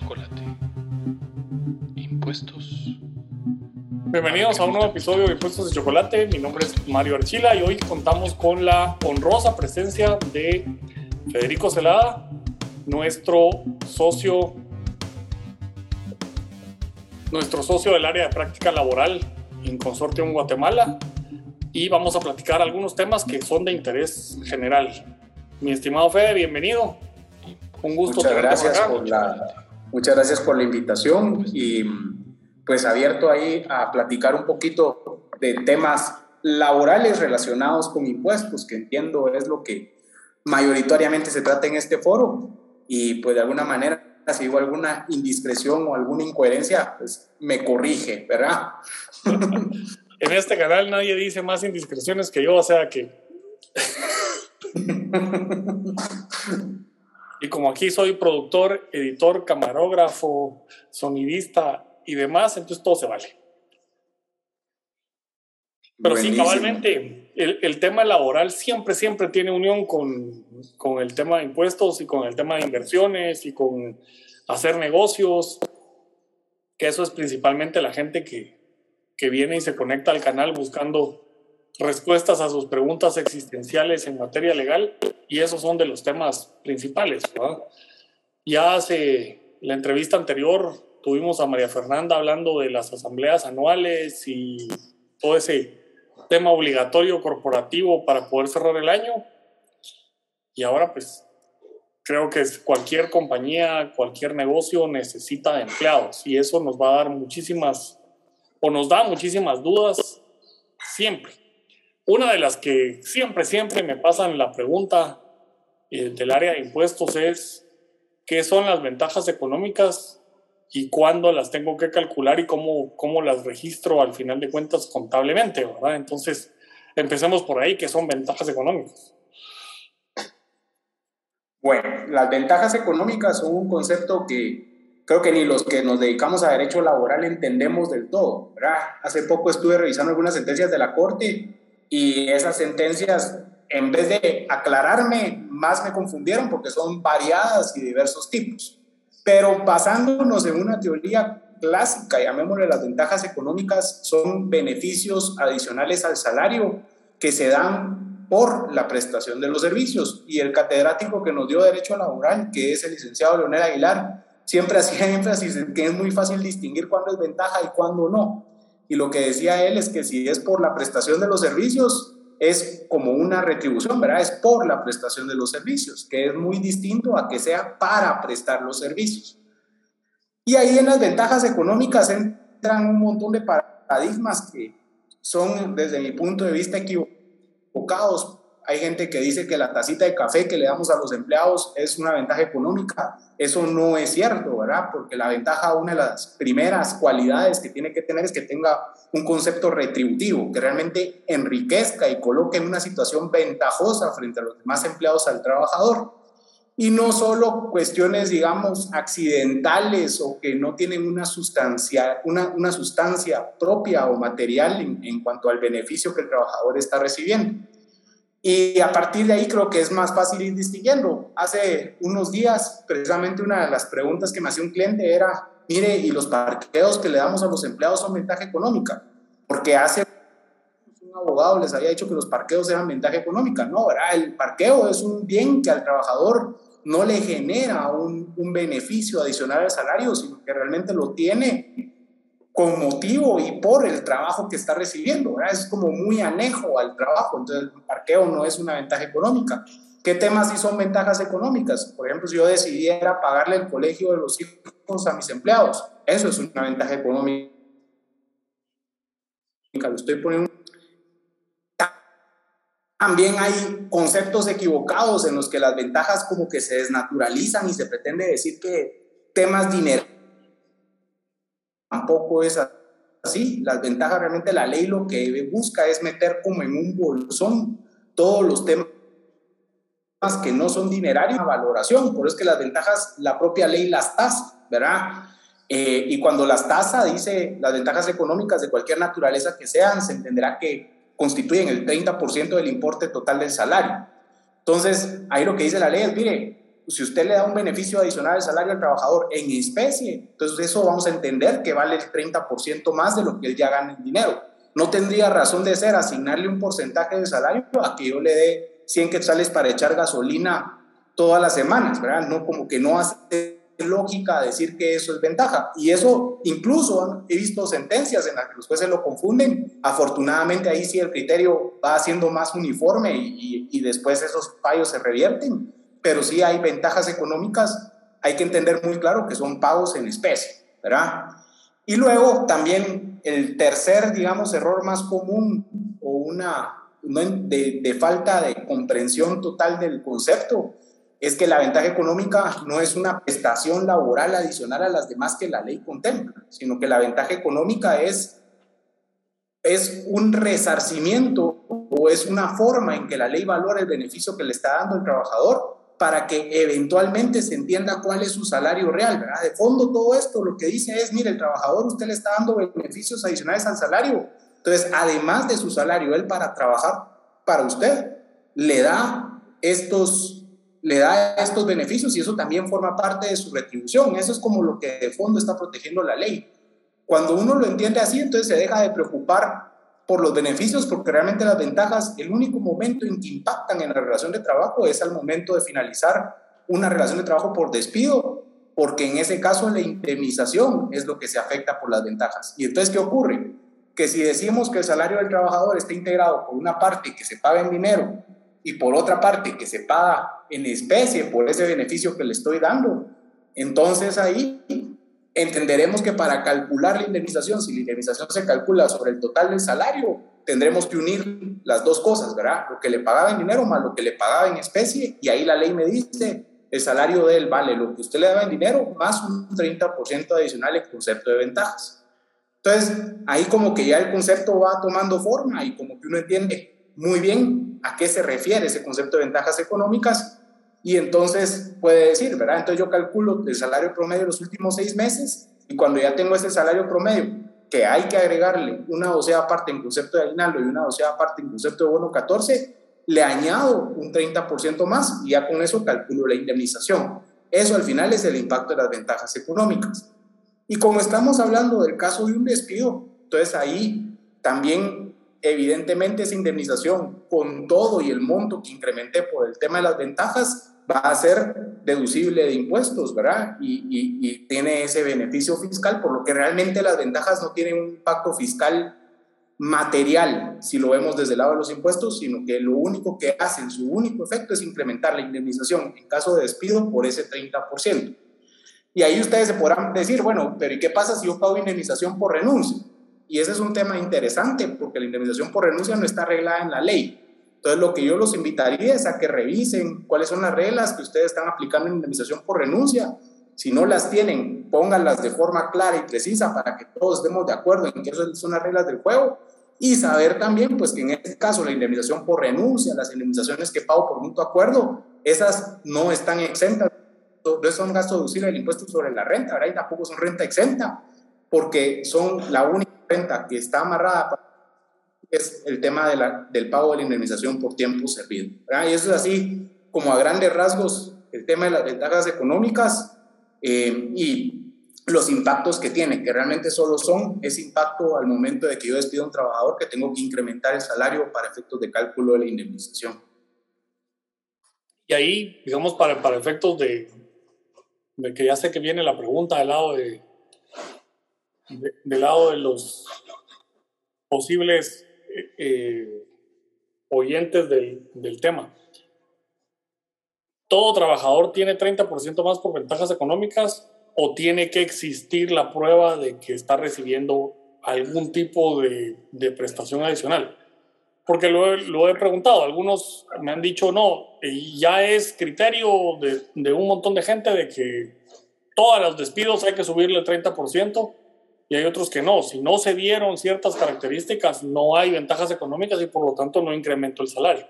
chocolate. Impuestos. Bienvenidos a un nuevo episodio de Impuestos de Chocolate. Mi nombre es Mario Archila y hoy contamos con la honrosa presencia de Federico Celada, nuestro socio, nuestro socio del área de práctica laboral en Consortium Guatemala. Y vamos a platicar algunos temas que son de interés general. Mi estimado Fede, bienvenido. Un gusto. Muchas gracias, por la, muchas gracias por la invitación y pues abierto ahí a platicar un poquito de temas laborales relacionados con impuestos, que entiendo es lo que mayoritariamente se trata en este foro y pues de alguna manera si hubo alguna indiscreción o alguna incoherencia, pues me corrige, ¿verdad? en este canal nadie dice más indiscreciones que yo, o sea que... y como aquí soy productor, editor, camarógrafo, sonidista y demás, entonces todo se vale. Pero sí, cabalmente, el, el, tema laboral siempre, siempre tiene unión con, con, el tema de impuestos y con el tema de inversiones y con hacer negocios, que eso es principalmente la gente que, que viene y se conecta al canal buscando respuestas a sus preguntas existenciales en materia legal y esos son de los temas principales. Ya hace la entrevista anterior tuvimos a María Fernanda hablando de las asambleas anuales y todo ese tema obligatorio corporativo para poder cerrar el año. Y ahora pues creo que cualquier compañía, cualquier negocio necesita empleados y eso nos va a dar muchísimas o nos da muchísimas dudas siempre. Una de las que siempre, siempre me pasan la pregunta eh, del área de impuestos es qué son las ventajas económicas y cuándo las tengo que calcular y cómo, cómo las registro al final de cuentas contablemente, ¿verdad? Entonces, empecemos por ahí, ¿qué son ventajas económicas? Bueno, las ventajas económicas son un concepto que creo que ni los que nos dedicamos a derecho laboral entendemos del todo. Hace poco estuve revisando algunas sentencias de la Corte y esas sentencias, en vez de aclararme, más me confundieron porque son variadas y diversos tipos. Pero basándonos en una teoría clásica, llamémosle las ventajas económicas, son beneficios adicionales al salario que se dan por la prestación de los servicios. Y el catedrático que nos dio derecho laboral, que es el licenciado Leonel Aguilar, siempre hacía énfasis en que es muy fácil distinguir cuándo es ventaja y cuándo no. Y lo que decía él es que si es por la prestación de los servicios, es como una retribución, ¿verdad? Es por la prestación de los servicios, que es muy distinto a que sea para prestar los servicios. Y ahí en las ventajas económicas entran un montón de paradigmas que son, desde mi punto de vista, equivocados hay gente que dice que la tacita de café que le damos a los empleados es una ventaja económica. Eso no es cierto, ¿verdad? Porque la ventaja, una de las primeras cualidades que tiene que tener es que tenga un concepto retributivo, que realmente enriquezca y coloque en una situación ventajosa frente a los demás empleados al trabajador. Y no solo cuestiones, digamos, accidentales o que no tienen una sustancia, una, una sustancia propia o material en, en cuanto al beneficio que el trabajador está recibiendo. Y a partir de ahí creo que es más fácil ir distinguiendo. Hace unos días, precisamente una de las preguntas que me hacía un cliente era, mire, ¿y los parqueos que le damos a los empleados son ventaja económica? Porque hace un abogado les había dicho que los parqueos eran ventaja económica. No, ¿verdad? El parqueo es un bien que al trabajador no le genera un, un beneficio adicional al salario, sino que realmente lo tiene con motivo y por el trabajo que está recibiendo. Es como muy anejo al trabajo, entonces el parqueo no es una ventaja económica. ¿Qué temas sí son ventajas económicas? Por ejemplo, si yo decidiera pagarle el colegio de los hijos a mis empleados, eso es una ventaja económica. Estoy poniendo. También hay conceptos equivocados en los que las ventajas como que se desnaturalizan y se pretende decir que temas dinero tampoco es así. Las ventajas realmente la ley lo que busca es meter como en un bolsón todos los temas que no son dinerarios a valoración. Por eso es que las ventajas la propia ley las tasa, ¿verdad? Eh, y cuando las tasa dice las ventajas económicas de cualquier naturaleza que sean, se entenderá que constituyen el 30% del importe total del salario. Entonces, ahí lo que dice la ley es, mire, si usted le da un beneficio adicional al salario al trabajador en especie, entonces eso vamos a entender que vale el 30% más de lo que él ya gana en dinero. No tendría razón de ser asignarle un porcentaje de salario a que yo le dé 100 quetzales para echar gasolina todas las semanas, ¿verdad? No como que no hace lógica decir que eso es ventaja. Y eso incluso he visto sentencias en las que los jueces lo confunden. Afortunadamente ahí sí el criterio va siendo más uniforme y, y después esos fallos se revierten pero sí hay ventajas económicas, hay que entender muy claro que son pagos en especie, ¿verdad? Y luego también el tercer, digamos, error más común o una de, falta de comprensión total del concepto es que la ventaja económica no es una prestación laboral adicional a las demás que la ley contempla, sino que la ventaja económica es, es un resarcimiento o es una forma en que la ley valora el beneficio que le está dando el trabajador para que eventualmente se entienda cuál es su salario real, ¿verdad? De fondo todo esto lo que dice es, mire, el trabajador usted le está dando beneficios adicionales al salario. Entonces, además de su salario, él para trabajar para usted le da estos le da estos beneficios y eso también forma parte de su retribución. Eso es como lo que de fondo está protegiendo la ley. Cuando uno lo entiende así, entonces se deja de preocupar por los beneficios, porque realmente las ventajas, el único momento en que impactan en la relación de trabajo es al momento de finalizar una relación de trabajo por despido, porque en ese caso la indemnización es lo que se afecta por las ventajas. Y entonces, ¿qué ocurre? Que si decimos que el salario del trabajador está integrado por una parte que se paga en dinero y por otra parte que se paga en especie por ese beneficio que le estoy dando, entonces ahí entenderemos que para calcular la indemnización, si la indemnización se calcula sobre el total del salario, tendremos que unir las dos cosas, ¿verdad? Lo que le pagaba en dinero más lo que le pagaba en especie, y ahí la ley me dice, el salario de él vale lo que usted le daba en dinero más un 30% adicional en concepto de ventajas. Entonces, ahí como que ya el concepto va tomando forma y como que uno entiende muy bien a qué se refiere ese concepto de ventajas económicas y entonces puede decir, ¿verdad? Entonces yo calculo el salario promedio de los últimos seis meses y cuando ya tengo ese salario promedio, que hay que agregarle una docea aparte en concepto de aguinaldo y una docea aparte en concepto de bono 14, le añado un 30% más y ya con eso calculo la indemnización. Eso al final es el impacto de las ventajas económicas. Y como estamos hablando del caso de un despido, entonces ahí también evidentemente esa indemnización con todo y el monto que incrementé por el tema de las ventajas va a ser deducible de impuestos, ¿verdad? Y, y, tiene ese beneficio fiscal, por lo que realmente las ventajas no tienen un impacto fiscal material, si lo vemos desde el lado de los impuestos, sino que lo único que hacen, su único efecto es incrementar la indemnización en caso de despido por ese 30%. Y ahí ustedes se podrán decir, bueno, pero ¿y qué pasa si yo pago indemnización por renuncia? Y ese es un tema interesante porque la indemnización por renuncia no está arreglada en la ley. Entonces, lo que yo los invitaría es a que revisen cuáles son las reglas que ustedes están aplicando en indemnización por renuncia. Si no las tienen, pónganlas de forma clara y precisa para que todos estemos de acuerdo en que esas son las reglas del juego. Y saber también, pues, que en este caso la indemnización por renuncia, las indemnizaciones que pago por mutuo acuerdo, esas no están exentas. No son gastos deducibles del impuesto sobre la renta, ¿verdad? Y tampoco son renta exenta, porque son la única renta que está amarrada es el tema de la, del pago de la indemnización por tiempo servido. Y eso es así como a grandes rasgos el tema de las ventajas económicas eh, y los impactos que tiene, que realmente solo son ese impacto al momento de que yo despido a un trabajador que tengo que incrementar el salario para efectos de cálculo de la indemnización. Y ahí, digamos, para, para efectos de, de que ya sé que viene la pregunta del lado de, de del lado de los posibles eh, oyentes del, del, tema. ¿Todo trabajador tiene 30% más por ventajas económicas o tiene que existir la prueba de que está recibiendo algún tipo de, de prestación adicional? Porque lo, lo, he preguntado, algunos me han dicho no, ya es criterio de, de un montón de gente de que todos los despidos hay que subirle el 30% y hay otros que no. Si no se dieron ciertas características, no hay ventajas económicas y por lo tanto no incremento el salario.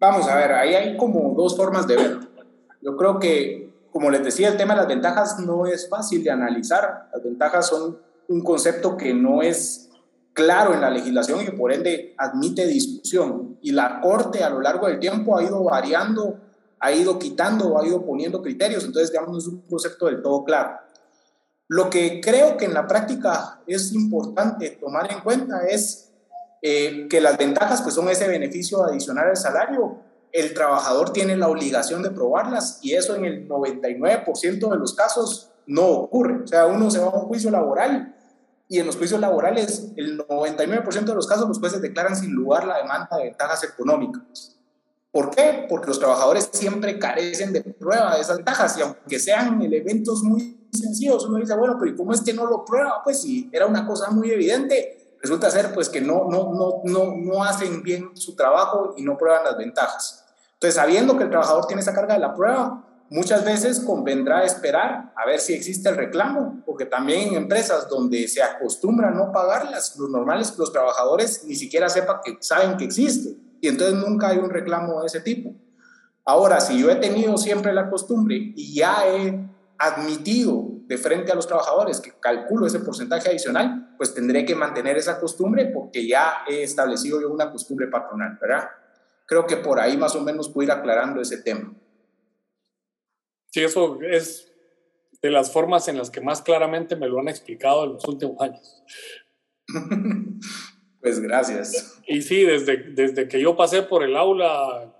Vamos a ver, ahí hay como dos formas de verlo. Yo creo que, como les decía, el tema de las ventajas no es fácil de analizar. Las ventajas son un concepto que no es claro en la legislación y por ende admite discusión. Y la Corte a lo largo del tiempo ha ido variando ha ido quitando ha ido poniendo criterios, entonces digamos no es un concepto del todo claro. Lo que creo que en la práctica es importante tomar en cuenta es eh, que las ventajas pues son ese beneficio adicional al salario, el trabajador tiene la obligación de probarlas y eso en el 99% de los casos no ocurre. O sea, uno se va a un juicio laboral y en los juicios laborales el 99% de los casos los jueces declaran sin lugar la demanda de ventajas económicas. ¿Por qué? Porque los trabajadores siempre carecen de prueba de esas ventajas y aunque sean elementos muy sencillos, uno dice, bueno, pero ¿y cómo es que no lo prueba? Pues si era una cosa muy evidente, resulta ser pues que no, no, no, no, no hacen bien su trabajo y no prueban las ventajas. Entonces, sabiendo que el trabajador tiene esa carga de la prueba, muchas veces convendrá esperar a ver si existe el reclamo, porque también en empresas donde se acostumbra a no pagarlas, lo normal es que los trabajadores ni siquiera sepan que saben que existe y entonces nunca hay un reclamo de ese tipo. Ahora, si yo he tenido siempre la costumbre y ya he admitido de frente a los trabajadores que calculo ese porcentaje adicional, pues tendré que mantener esa costumbre porque ya he establecido yo una costumbre patronal, ¿verdad? Creo que por ahí más o menos puedo ir aclarando ese tema. Sí, eso es de las formas en las que más claramente me lo han explicado en los últimos años. Pues gracias. Y sí, desde, desde que yo pasé por el aula,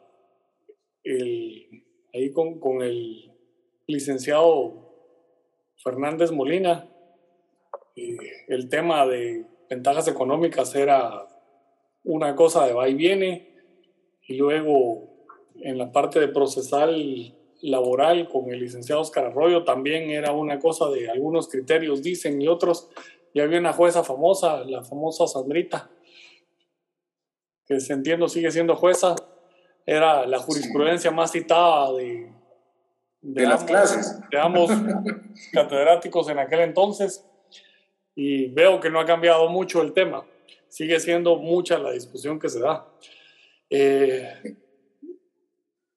ahí con, con el licenciado Fernández Molina, el tema de ventajas económicas era una cosa de va y viene, y luego en la parte de procesal laboral con el licenciado Oscar Arroyo también era una cosa de algunos criterios dicen y otros. Y había una jueza famosa, la famosa Sandrita, que se entiendo sigue siendo jueza, era la jurisprudencia más citada de, de, las clases. De ambos catedráticos en aquel entonces. Y veo que no ha cambiado mucho el tema. Sigue siendo mucha la discusión que se da. Eh,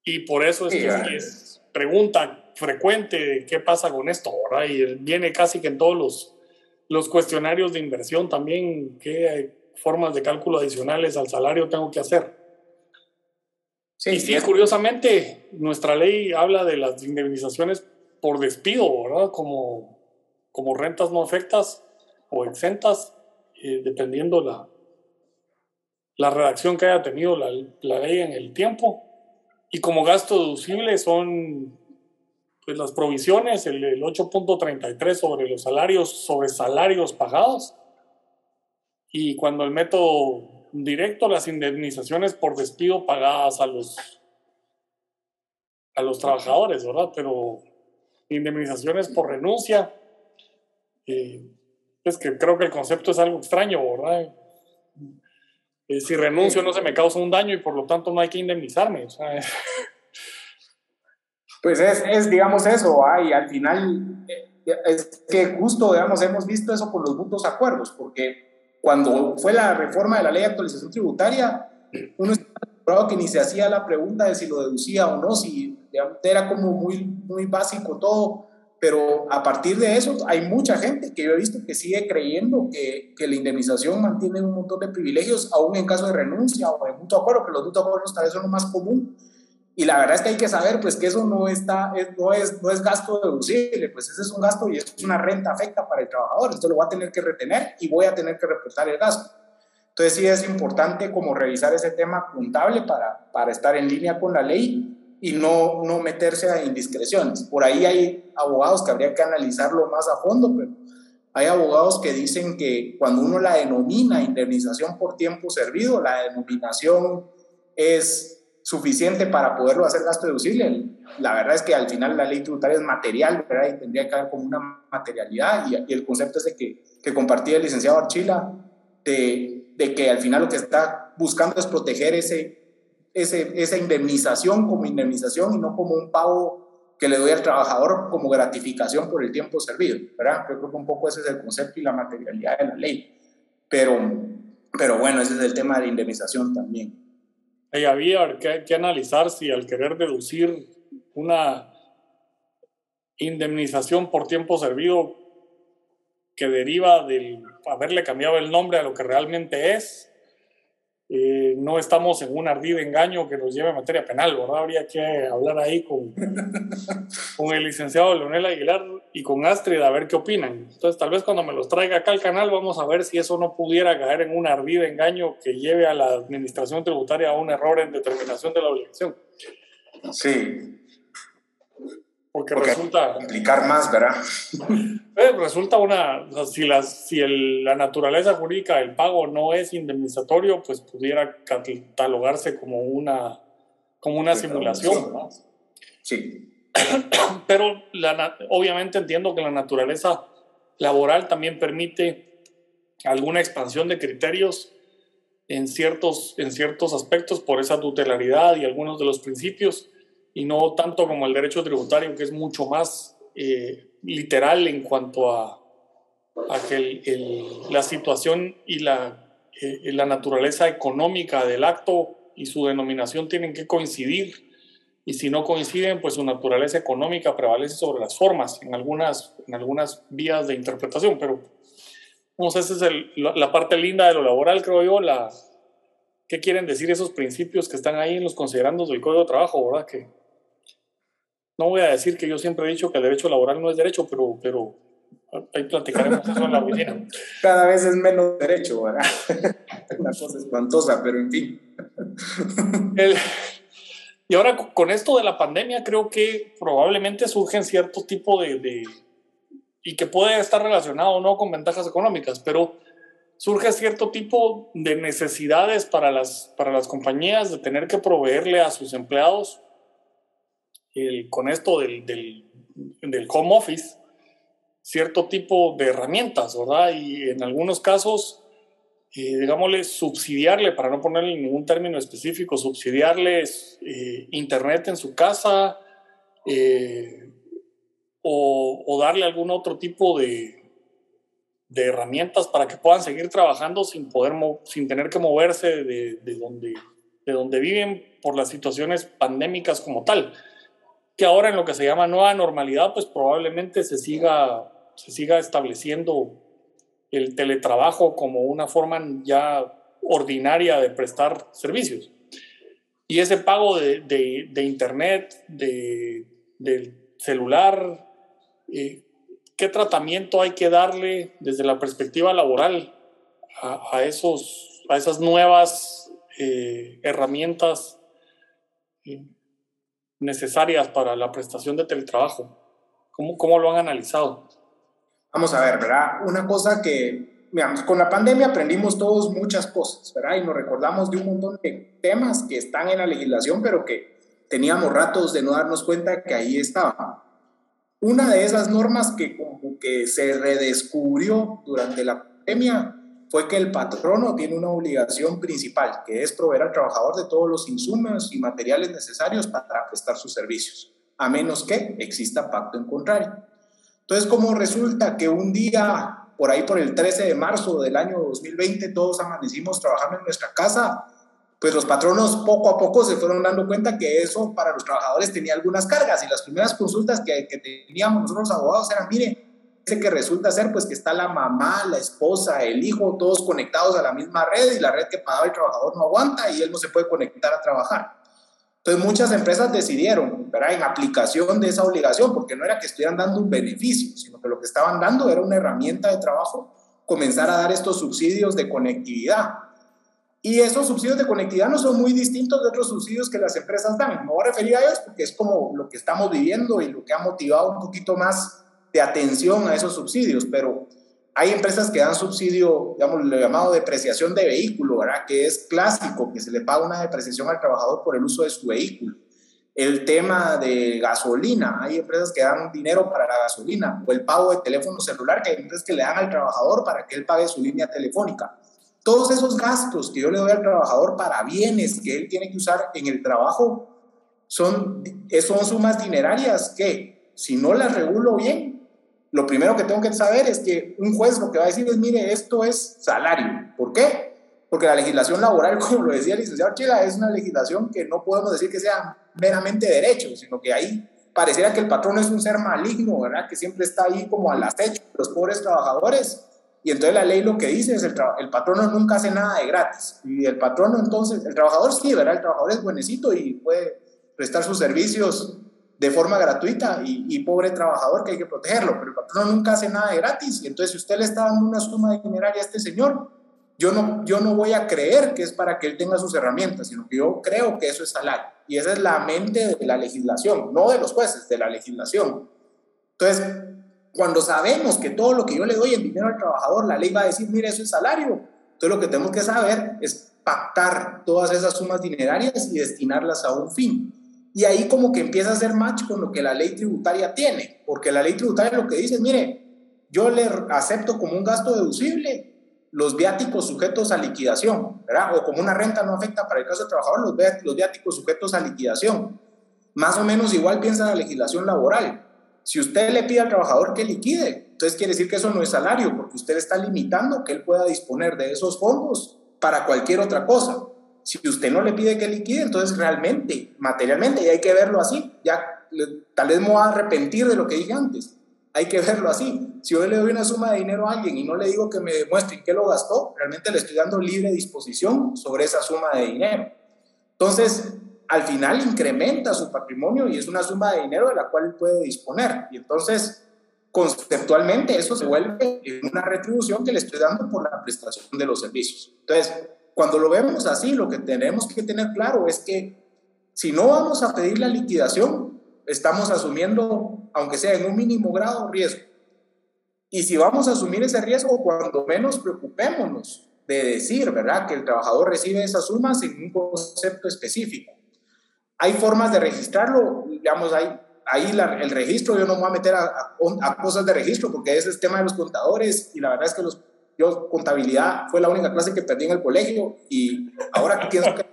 y por eso es que es pregunta frecuente de qué pasa con esto, ¿verdad? Y viene casi que en todos los, los cuestionarios de inversión también, qué formas de cálculo adicionales al salario tengo que hacer. Sí, y sí, curiosamente, nuestra ley habla de las indemnizaciones por despido, ¿verdad? Como, como rentas no afectas o exentas, eh, dependiendo la, la redacción que haya tenido la, la ley en el tiempo. Y como gasto deducible son pues, las provisiones, el, el 8.33 sobre los salarios, sobre salarios pagados. Y cuando el método directo, las indemnizaciones por despido pagadas a los, a los trabajadores, ¿verdad? Pero indemnizaciones por renuncia, eh, es que creo que el concepto es algo extraño, ¿verdad? Eh, si renuncio no se me causa un daño y por lo tanto no hay que indemnizarme. Pues es, es, digamos, eso, y al final eh, es que justo, digamos, hemos visto eso con los mutuos acuerdos, porque cuando fue la reforma de la ley de actualización tributaria, uno estaba que ni se hacía la pregunta de si lo deducía o no, si era como muy, muy básico todo, pero a partir de eso hay mucha gente que yo he visto que sigue creyendo que, que, la indemnización mantiene un montón de privilegios, aún en caso de renuncia o de mutuo acuerdo, que los mutuos acuerdos tal vez son lo más común. Y la verdad es que hay que saber pues, que eso no, está, no, es, no es gasto deducible, pues ese es un gasto y es una renta afecta para el trabajador. Esto lo voy a tener que retener y voy a tener que reportar el gasto. Entonces sí es importante como revisar ese tema contable para, para estar en línea con la ley y no, no meterse a indiscreciones. Por ahí hay abogados que habría que analizarlo más a fondo, pero hay abogados que dicen que cuando uno la denomina indemnización por tiempo servido, la denominación es suficiente para poderlo hacer gasto deducible. La verdad es que al final la ley tributaria es material, ¿verdad? Y tendría que haber como una materialidad. Y, el concepto es de que, que compartía el licenciado Archila, de, de que al final lo que está buscando es proteger ese, esa indemnización como indemnización y no como un pago que le doy al trabajador como gratificación por el tiempo servido, ¿verdad? Yo creo que un poco ese es el concepto y la materialidad de la ley. Pero, pero bueno, ese es el tema de la indemnización también. Y había que, que analizar si al querer deducir una indemnización por tiempo servido que deriva del haberle cambiado el nombre a lo que realmente es, eh, no estamos en un ardido engaño que nos lleve a materia penal, ¿verdad? Habría que hablar ahí con, con el licenciado Leonel Aguilar y con Astrid a ver qué opinan. Entonces, tal vez cuando me los traiga acá al canal, vamos a ver si eso no pudiera caer en un ardido engaño que lleve a la administración tributaria a un error en determinación de la obligación. Sí, porque, resulta... Complicar más, ¿verdad? Eh, resulta una... si la, si la naturaleza jurídica del pago no es indemnizatorio, pues pudiera catalogarse como una, como una simulación. ¿no? Sí. Pero la, obviamente entiendo que la naturaleza laboral también permite alguna expansión de criterios en ciertos, en ciertos aspectos por esa tutelaridad y algunos de los principios y no tanto como el derecho tributario, que es mucho más eh, literal en cuanto a, a que la situación y la, eh, la naturaleza económica del acto y su denominación tienen que coincidir. Y si no coinciden, pues su naturaleza económica prevalece sobre las formas en algunas, en algunas vías de interpretación. Pero vamos, esa es el, la parte linda de lo laboral, creo yo, la, qué quieren decir esos principios que están ahí en los considerandos del Código de Trabajo, ¿verdad? Que, no voy a decir que yo siempre he dicho que el derecho laboral no es derecho, pero, pero ahí platicaremos eso en la oficina. Cada vez es menos derecho, ¿verdad? Una cosa espantosa, pero en fin. y ahora con esto de la pandemia creo que probablemente surgen cierto tipo de, de y que puede estar relacionado o no con ventajas económicas, pero surge cierto tipo de necesidades para las, para las compañías de tener que proveerle a sus empleados con esto del, del, del, home office cierto tipo de herramientas, ¿verdad? Y en algunos casos, eh, digámosle, subsidiarle, para no ponerle ningún término específico, subsidiarles eh, internet en su casa eh, o, o, darle algún otro tipo de, de, herramientas para que puedan seguir trabajando sin, poder sin tener que moverse de, de, donde, de donde viven por las situaciones pandémicas como tal que ahora en lo que se llama nueva normalidad, pues probablemente se siga, se siga estableciendo el teletrabajo como una forma ya ordinaria de prestar servicios. Y ese pago de, de, internet, de, del celular, eh, ¿qué tratamiento hay que darle desde la perspectiva laboral a, a esos, a esas nuevas eh, herramientas? Necesarias para la prestación de teletrabajo. ¿Cómo, cómo lo han analizado? Vamos a ver, ¿verdad? Una cosa que, digamos, con la pandemia aprendimos todos muchas cosas, ¿verdad? Y nos recordamos de un montón de temas que están en la legislación, pero que teníamos ratos de no darnos cuenta que ahí estaban. Una de esas normas que que se redescubrió durante la pandemia fue que el patrono tiene una obligación principal, que es proveer al trabajador de todos los insumos y materiales necesarios para prestar sus servicios, a menos que exista pacto en contrario. Entonces, como resulta que un día, por ahí por el 13 de marzo del año 2020, todos amanecimos trabajando en nuestra casa, pues los patronos poco a poco se fueron dando cuenta que eso para los trabajadores tenía algunas cargas y las primeras consultas que, que teníamos nosotros los abogados eran, mire, que resulta ser pues que está la mamá, la esposa, el hijo, todos conectados a la misma red y la red que pagaba el trabajador no aguanta y él no se puede conectar a trabajar. Entonces muchas empresas decidieron, ¿verdad? en aplicación de esa obligación, porque no era que estuvieran dando un beneficio, sino que lo que estaban dando era una herramienta de trabajo, comenzar a dar estos subsidios de conectividad. Y esos subsidios de conectividad no son muy distintos de otros subsidios que las empresas dan. Me voy a referir a ellos porque es como lo que estamos viviendo y lo que ha motivado un poquito más de atención a esos subsidios, pero hay empresas que dan subsidio, digamos, lo llamado depreciación de vehículo, ¿verdad? Que es clásico, que se le paga una depreciación al trabajador por el uso de su vehículo. El tema de gasolina, hay empresas que dan dinero para la gasolina, o el pago de teléfono celular, que hay empresas que le dan al trabajador para que él pague su línea telefónica. Todos esos gastos que yo le doy al trabajador para bienes que él tiene que usar en el trabajo son, son sumas dinerarias que, si no las regulo bien, lo primero que tengo que saber es que un juez lo que va a decir es, mire, esto es salario. ¿Por qué? Porque la legislación laboral, como lo decía el licenciado Chila, es una legislación que no podemos decir que sea meramente derecho, sino que ahí pareciera que el patrón es un ser maligno, ¿verdad? Que siempre está ahí como al acecho de los pobres trabajadores Y entonces la ley lo que dice es el, el patrono nunca hace nada de gratis. Y el patrono entonces, el trabajador sí, ¿verdad? El trabajador es buenecito y puede prestar sus servicios de forma gratuita y, pobre trabajador que hay que protegerlo, pero el patrono nunca hace nada de gratis. Entonces si usted le está dando una suma de dineraria a este señor, yo no, yo no voy a creer que es para que él tenga sus herramientas, sino que yo creo que eso es salario. Y esa es la mente de la legislación, no de los jueces, de la legislación. Entonces, cuando sabemos que todo lo que yo le doy en dinero al trabajador, la ley va a decir, mire, eso es salario. Entonces, lo que tenemos que saber es pactar todas esas sumas dinerarias y destinarlas a un fin. Y ahí como que empieza a hacer match con lo que la ley tributaria tiene, porque la ley tributaria lo que dice es, mire, yo le acepto como un gasto deducible los viáticos sujetos a liquidación, ¿verdad? O como una renta no afecta para el caso del trabajador, los, viáticos sujetos a liquidación. Más o menos igual piensa la legislación laboral. Si usted le pide al trabajador que liquide, entonces quiere decir que eso no es salario, porque usted está limitando que él pueda disponer de esos fondos para cualquier otra cosa. Si usted no le pide que liquide, entonces realmente, materialmente, y hay que verlo así, ya tal vez me voy a arrepentir de lo que dije antes, hay que verlo así. Si yo le doy una suma de dinero a alguien y no le digo que me demuestre qué lo gastó, realmente le estoy dando libre disposición sobre esa suma de dinero. Entonces, al final incrementa su patrimonio y es una suma de dinero de la cual puede disponer. Y entonces, conceptualmente, eso se vuelve una retribución que le estoy dando por la prestación de los servicios. Entonces, cuando lo vemos así, lo que tenemos que tener claro es que si no vamos a pedir la liquidación, estamos asumiendo, aunque sea en un mínimo grado, riesgo. Y si vamos a asumir ese riesgo, cuando menos preocupémonos de decir, ¿verdad?, que el trabajador recibe esas sumas en un concepto específico. Hay formas de registrarlo, digamos, hay, ahí el registro, yo no me voy a meter a, a, cosas de registro porque ese es tema de los contadores y la verdad es que los yo contabilidad fue la única clase que perdí en el colegio y ahora pienso que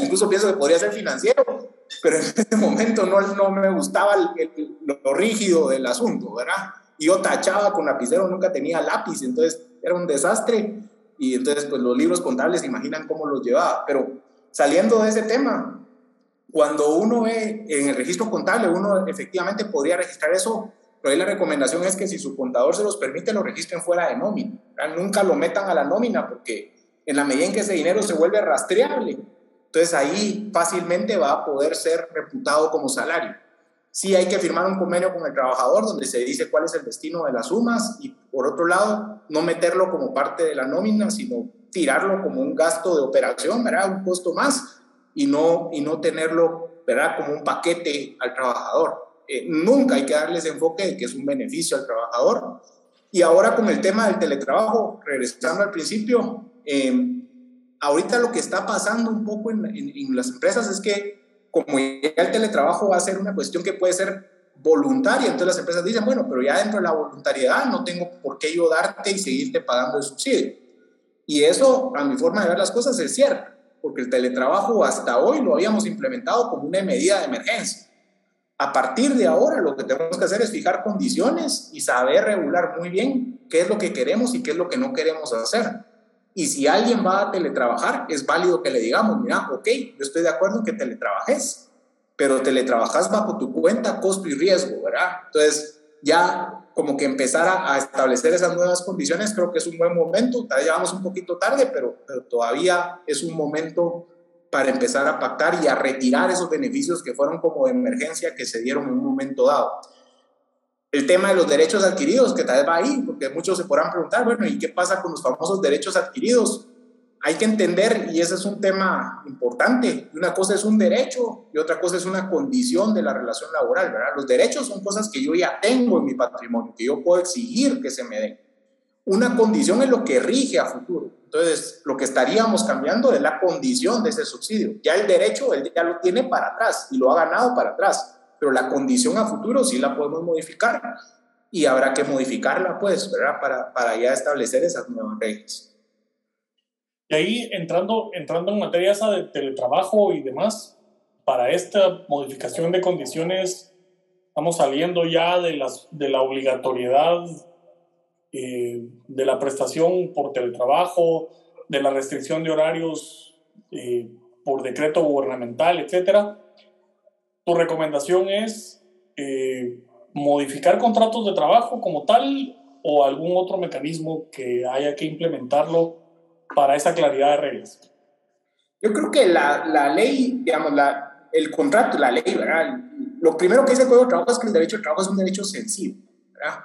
incluso pienso que podría ser financiero, pero en ese momento no, no me gustaba lo, rígido del asunto, ¿verdad? Y yo tachaba con lapicero, nunca tenía lápiz, entonces era un desastre y entonces pues los libros contables imaginan cómo los llevaba, pero saliendo de ese tema, cuando uno ve en el registro contable, uno efectivamente podría registrar eso pero ahí la recomendación es que si su contador se los permite, lo registren fuera de nómina. Nunca lo metan a la nómina porque en la medida en que ese dinero se vuelve rastreable, entonces ahí fácilmente va a poder ser reputado como salario. Sí hay que firmar un convenio con el trabajador donde se dice cuál es el destino de las sumas y por otro lado no meterlo como parte de la nómina, sino tirarlo como un gasto de operación, ¿verdad? Un costo más y no, y no tenerlo, ¿verdad? Como un paquete al trabajador. Eh, nunca hay que darles enfoque de que es un beneficio al trabajador. Y ahora con el tema del teletrabajo, regresando al principio, em, ahorita lo que está pasando un poco en, en, las empresas es que como ya el teletrabajo va a ser una cuestión que puede ser voluntaria, entonces las empresas dicen, bueno, pero ya dentro de la voluntariedad no tengo por qué yo darte y seguirte pagando el subsidio. Y eso, a mi forma de ver las cosas, es cierto, porque el teletrabajo hasta hoy lo habíamos implementado como una medida de emergencia. A partir de ahora lo que tenemos que hacer es fijar condiciones y saber regular muy bien qué es lo que queremos y qué es lo que no queremos hacer. Y si alguien va a teletrabajar, es válido que le digamos, mira, ok, yo estoy de acuerdo en que teletrabajes, pero teletrabajas bajo tu cuenta, costo y riesgo, ¿verdad? Entonces, ya como que empezar a, establecer esas nuevas condiciones, creo que es un buen momento. Todavía vamos un poquito tarde, pero, pero todavía es un momento para empezar a pactar y a retirar esos beneficios que fueron como de emergencia que se dieron en un momento dado. El tema de los derechos adquiridos, que tal vez va ahí, porque muchos se podrán preguntar, bueno, ¿y qué pasa con los famosos derechos adquiridos? Hay que entender, y ese es un tema importante, una cosa es un derecho y otra cosa es una condición de la relación laboral, ¿verdad? Los derechos son cosas que yo ya tengo en mi patrimonio, que yo puedo exigir que se me den. Una condición es lo que rige a futuro. Entonces, lo que estaríamos cambiando es la condición de ese subsidio. Ya el derecho, él ya lo tiene para atrás y lo ha ganado para atrás, pero la condición a futuro sí la podemos modificar y habrá que modificarla, pues, ¿verdad? Para, para ya establecer esas nuevas reglas. Y ahí, entrando, entrando en materia esa de teletrabajo y demás, para esta modificación de condiciones, estamos saliendo ya de, las, de la obligatoriedad eh, de la prestación por teletrabajo, de la restricción de horarios eh, por decreto gubernamental, etc. Tu recomendación es eh, modificar contratos de trabajo como tal o algún otro mecanismo que haya que implementarlo para esa claridad de reglas? Yo creo que la, la ley, digamos, la, el contrato, la ley, ¿verdad? Lo primero que dice el Código de Trabajo es que el derecho al trabajo es un derecho sensible, ¿verdad?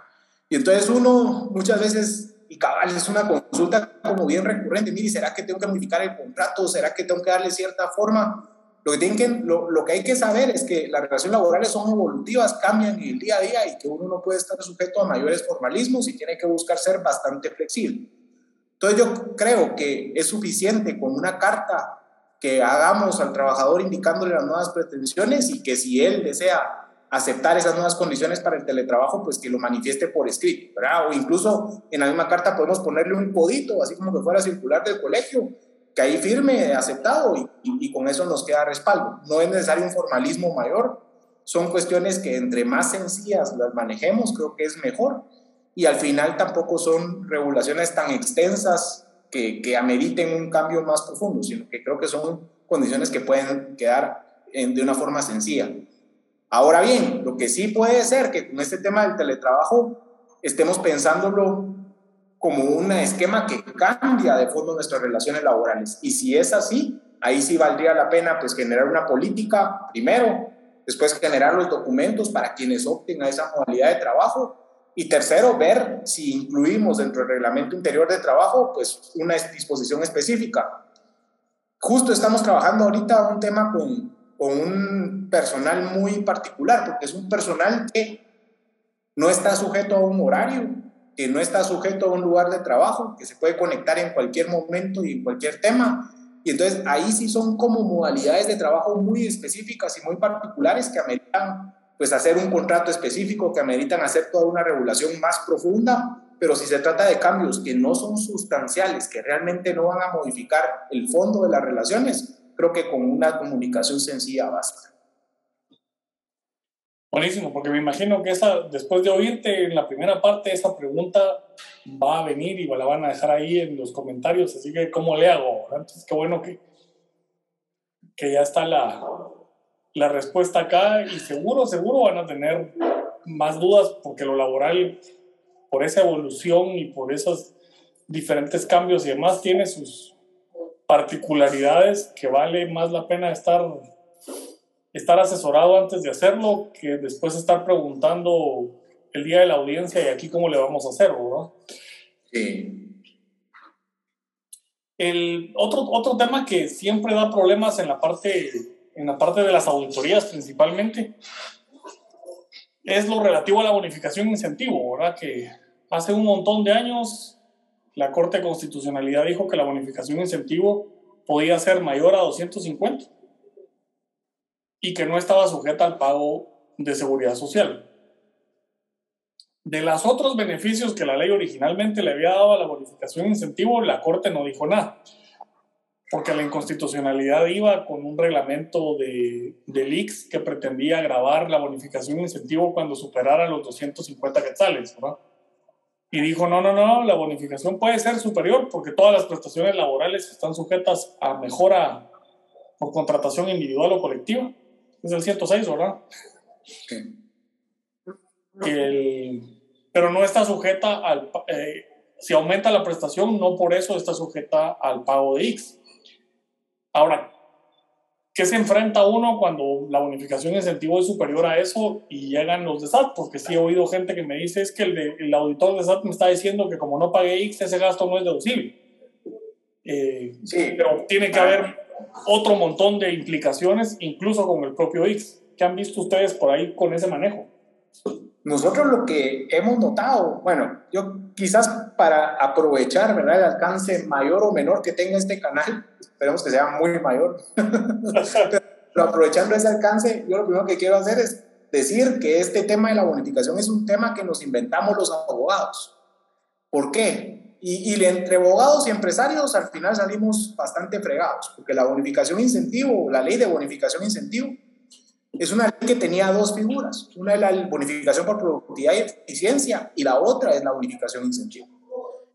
Entonces uno muchas veces, y cabal, es una consulta como bien recurrente, mire, ¿será que tengo que modificar el contrato? ¿Será que tengo que darle cierta forma? Lo que, tienen que, lo, lo que hay que saber es que las relaciones laborales son evolutivas, cambian en el día a día y que uno no puede estar sujeto a mayores formalismos y tiene que buscar ser bastante flexible. Entonces yo creo que es suficiente con una carta que hagamos al trabajador indicándole las nuevas pretensiones y que si él desea aceptar esas nuevas condiciones para el teletrabajo, pues que lo manifieste por escrito, ¿verdad? O incluso en la misma carta podemos ponerle un codito, así como que fuera circular del colegio, que ahí firme aceptado y, y, con eso nos queda respaldo. No es necesario un formalismo mayor, son cuestiones que entre más sencillas las manejemos, creo que es mejor. Y al final tampoco son regulaciones tan extensas que, que ameriten un cambio más profundo, sino que creo que son condiciones que pueden quedar en, de una forma sencilla. Ahora bien, lo que sí puede ser que con este tema del teletrabajo estemos pensándolo como un esquema que cambia de fondo nuestras relaciones laborales. Y si es así, ahí sí valdría la pena pues generar una política primero, después generar los documentos para quienes opten a esa modalidad de trabajo y tercero, ver si incluimos dentro del reglamento interior de trabajo pues una disposición específica. Justo estamos trabajando ahorita un tema con con un personal muy particular, porque es un personal que no está sujeto a un horario, que no está sujeto a un lugar de trabajo, que se puede conectar en cualquier momento y en cualquier tema. Y entonces ahí sí son como modalidades de trabajo muy específicas y muy particulares que ameritan pues hacer un contrato específico, que ameritan hacer toda una regulación más profunda, pero si se trata de cambios que no son sustanciales, que realmente no van a modificar el fondo de las relaciones, creo que con una comunicación sencilla basta. Buenísimo, porque me imagino que esa, después de oírte en la primera parte, esa pregunta va a venir y la van a dejar ahí en los comentarios, así que ¿cómo le hago? Entonces, qué bueno que, que ya está la, la respuesta acá y seguro, seguro van a tener más dudas porque lo laboral, por esa evolución y por esos diferentes cambios y demás, tiene sus, particularidades que vale más la pena estar, estar asesorado antes de hacerlo que después estar preguntando el día de la audiencia y aquí cómo le vamos a hacer, ¿verdad? Sí. El otro, otro tema que siempre da problemas en la parte, en la parte de las auditorías principalmente es lo relativo a la bonificación incentivo, ¿verdad? Que hace un montón de años la Corte de Constitucionalidad dijo que la bonificación incentivo podía ser mayor a 250 y que no estaba sujeta al pago de seguridad social. De los otros beneficios que la ley originalmente le había dado a la bonificación incentivo, la Corte no dijo nada, porque la inconstitucionalidad iba con un reglamento de, del IX que pretendía grabar la bonificación incentivo cuando superara los 250 quetzales, ¿verdad? Y dijo, no, no, no, la bonificación puede ser superior porque todas las prestaciones laborales están sujetas a mejora por contratación individual o colectiva. Es el 106, ¿verdad? Sí. pero no está sujeta al... Eh, si aumenta la prestación, no por eso está sujeta al pago de X. Ahora, ¿Qué se enfrenta uno cuando la bonificación de incentivo es superior a eso y llegan los de SAT? Porque sí he oído gente que me dice es que el, auditor de SAT me está diciendo que como no pagué X, ese gasto no es deducible. Eh, sí. Pero tiene que haber otro montón de implicaciones, incluso con el propio X. ¿Qué han visto ustedes por ahí con ese manejo? Nosotros lo que hemos notado, bueno, yo quizás para aprovechar ¿verdad? el alcance mayor o menor que tenga este canal, esperemos que sea muy mayor, pero aprovechando ese alcance, yo lo primero que quiero hacer es decir que este tema de la bonificación es un tema que nos inventamos los abogados. ¿Por qué? Y, y entre abogados y empresarios al final salimos bastante fregados, porque la bonificación incentivo, la ley de bonificación incentivo, es una ley que tenía dos figuras. Una es la bonificación por productividad y eficiencia y la otra es la bonificación incentivo.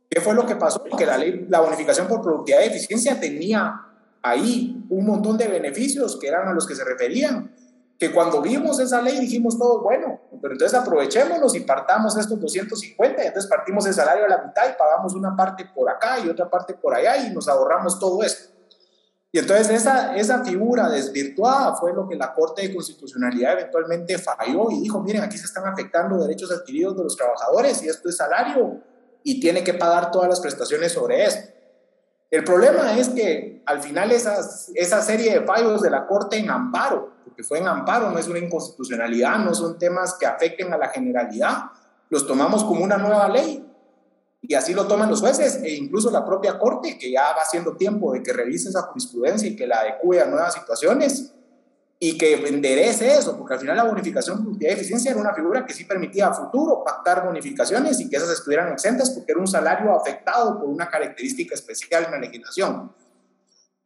¿Qué fue lo que pasó? Que la, ley, la bonificación por productividad y eficiencia tenía ahí un montón de beneficios que eran a los que se referían, que cuando vimos esa ley dijimos todos, bueno, pero entonces aprovechémonos y partamos estos 250, y entonces partimos el salario a la mitad y pagamos una parte por acá y otra parte por allá y nos ahorramos todo esto. Y entonces esa, esa figura desvirtuada fue lo que la Corte de Constitucionalidad eventualmente falló y dijo, miren, aquí se están afectando derechos adquiridos de los trabajadores y esto es salario y tiene que pagar todas las prestaciones sobre esto. El problema es que al final esas, esa serie de fallos de la Corte en amparo, porque fue en amparo, no es una inconstitucionalidad, no son temas que afecten a la generalidad, los tomamos como una nueva ley y así lo toman los jueces e incluso la propia Corte, que ya va haciendo tiempo de que revise esa jurisprudencia y que la adecue a nuevas situaciones y que enderece eso, porque al final la bonificación de eficiencia era una figura que sí permitía a futuro pactar bonificaciones y que esas estuvieran exentas porque era un salario afectado por una característica especial en la legislación.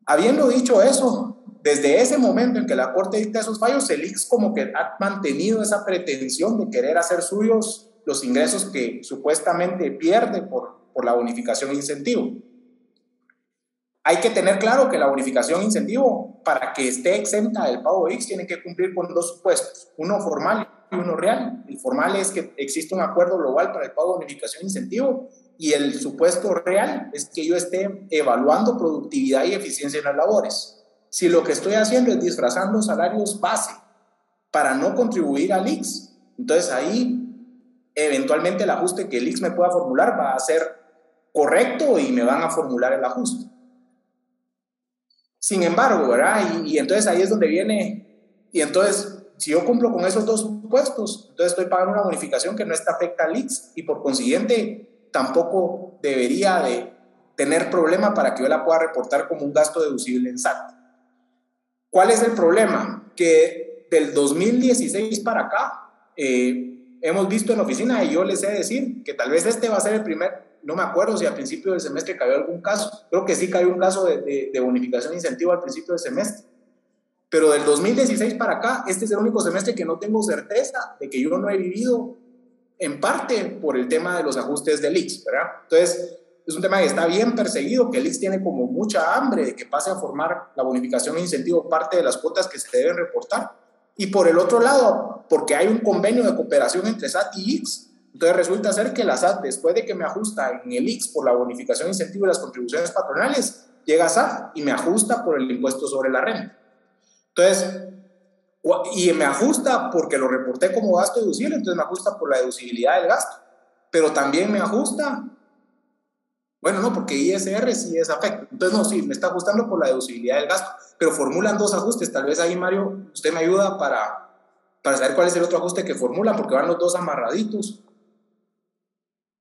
Habiendo dicho eso, desde ese momento en que la Corte dicta esos fallos, el IX como que ha mantenido esa pretensión de querer hacer suyos los ingresos que supuestamente pierde por, por la bonificación e incentivo. Hay que tener claro que la bonificación incentivo, para que esté exenta del pago X, tiene que cumplir con dos supuestos, uno formal y uno real. El formal es que existe un acuerdo global para el pago de bonificación incentivo y el supuesto real es que yo esté evaluando productividad y eficiencia en las labores. Si lo que estoy haciendo es disfrazando salarios base para no contribuir al IX, entonces ahí eventualmente el ajuste que el IX me pueda formular va a ser correcto y me van a formular el ajuste. Sin embargo, ¿verdad? Y, entonces ahí es donde viene, y entonces, si yo cumplo con esos dos supuestos, entonces estoy pagando una bonificación que no está afecta al IX y por consiguiente tampoco debería de tener problema para que yo la pueda reportar como un gasto deducible en SAT. ¿Cuál es el problema? Que del 2016 para acá eh, hemos visto en la oficina y yo les he de decir que tal vez este va a ser el primer no me acuerdo si al principio del semestre cayó algún caso, creo que sí cayó un caso de, de, bonificación de incentivo al principio del semestre, pero del 2016 para acá, este es el único semestre que no tengo certeza de que yo no he vivido en parte por el tema de los ajustes del IX, ¿verdad? Entonces, es un tema que está bien perseguido, que el IX tiene como mucha hambre de que pase a formar la bonificación e incentivo parte de las cuotas que se deben reportar. Y por el otro lado, porque hay un convenio de cooperación entre SAT y IX, entonces resulta ser que la SAT, después de que me ajusta en el IX por la bonificación incentivo de las contribuciones patronales, llega a SAT y me ajusta por el impuesto sobre la renta. Entonces, y me ajusta porque lo reporté como gasto deducible, entonces me ajusta por la deducibilidad del gasto. Pero también me ajusta, bueno, no, porque ISR sí es afecto. Entonces, no, sí, me está ajustando por la deducibilidad del gasto. Pero formulan dos ajustes. Tal vez ahí, Mario, usted me ayuda para, para saber cuál es el otro ajuste que formulan, porque van los dos amarraditos.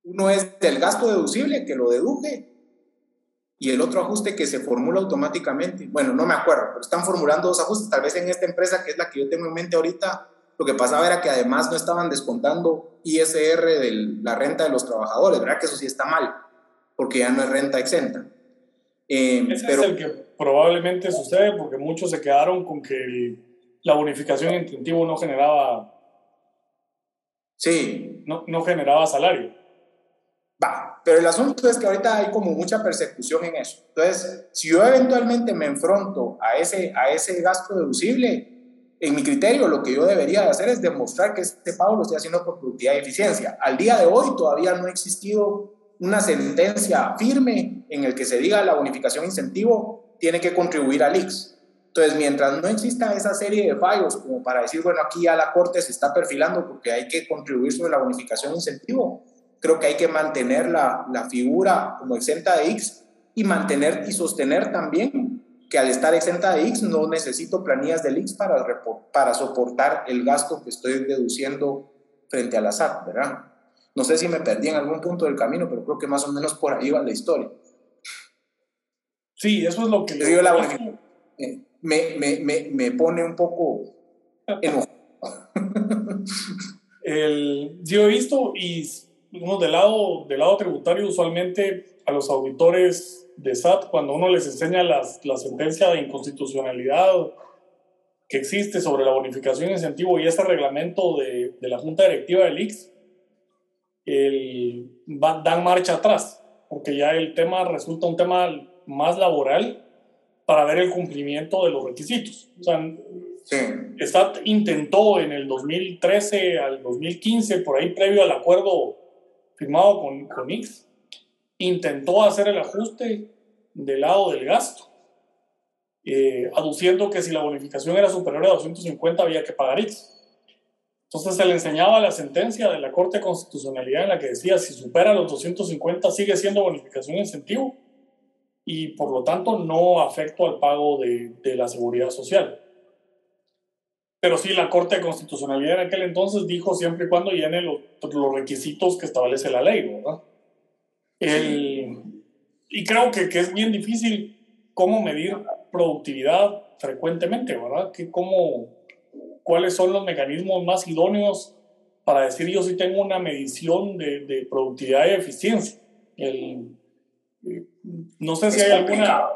Uno es del gasto deducible, que lo deduje, y el otro ajuste que se formula automáticamente. Bueno, no me acuerdo, pero están formulando dos ajustes. Tal vez en esta empresa, que es la que yo tengo en mente ahorita, lo que pasaba era que además no estaban descontando ISR de la renta de los trabajadores, ¿verdad? Que eso sí está mal, porque ya no es renta exenta. Eh, Ese pero, es el que probablemente sucede porque muchos se quedaron con que la bonificación incentivo no generaba. Sí. No, no generaba salario. Va, pero el asunto es que ahorita hay como mucha persecución en eso. Entonces, si yo eventualmente me enfrento a ese, a ese gasto deducible, en mi criterio lo que yo debería hacer es demostrar que este pago lo estoy haciendo por productividad y eficiencia. Al día de hoy todavía no ha existido una sentencia firme en el que se diga la bonificación incentivo tiene que contribuir al IX. Entonces, mientras no exista esa serie de fallos como para decir, bueno, aquí ya la Corte se está perfilando porque hay que contribuir sobre la bonificación incentivo, creo que hay que mantener la, la figura como exenta de X y mantener y sostener también que al estar exenta de X no necesito planillas del X para, para soportar el gasto que estoy deduciendo frente a la SAT, ¿verdad? No sé si me perdí en algún punto del camino, pero creo que más o menos por ahí va la historia. Sí, eso es lo que... Yo la me, me, me, me, pone un poco enojado. el, yo he visto y uno del lado, del lado tributario, usualmente a los auditores de SAT, cuando uno les enseña las, la sentencia de inconstitucionalidad que existe sobre la bonificación de incentivo y este reglamento de, de la Junta Directiva del IX, el, dan marcha atrás, porque ya el tema resulta un tema más laboral para ver el cumplimiento de los requisitos. O sea, Sí. Stat intentó en el 2013 al 2015, por ahí previo al acuerdo firmado con, con X, intentó hacer el ajuste del lado del gasto, eh, aduciendo que si la bonificación era superior a 250 había que pagar X. Entonces se le enseñaba la sentencia de la Corte de Constitucionalidad en la que decía si supera los 250 sigue siendo bonificación incentivo y por lo tanto no afecto al pago de, de la seguridad social. Pero sí, la Corte de Constitucionalidad en aquel entonces dijo siempre y cuando llene los, los requisitos que establece la ley, ¿verdad? El, y creo que, que, es bien difícil cómo medir productividad frecuentemente, ¿verdad? Que cómo, ¿Cuáles son los mecanismos más idóneos para decir yo si tengo una medición de, de productividad y eficiencia? El, no sé si hay alguna,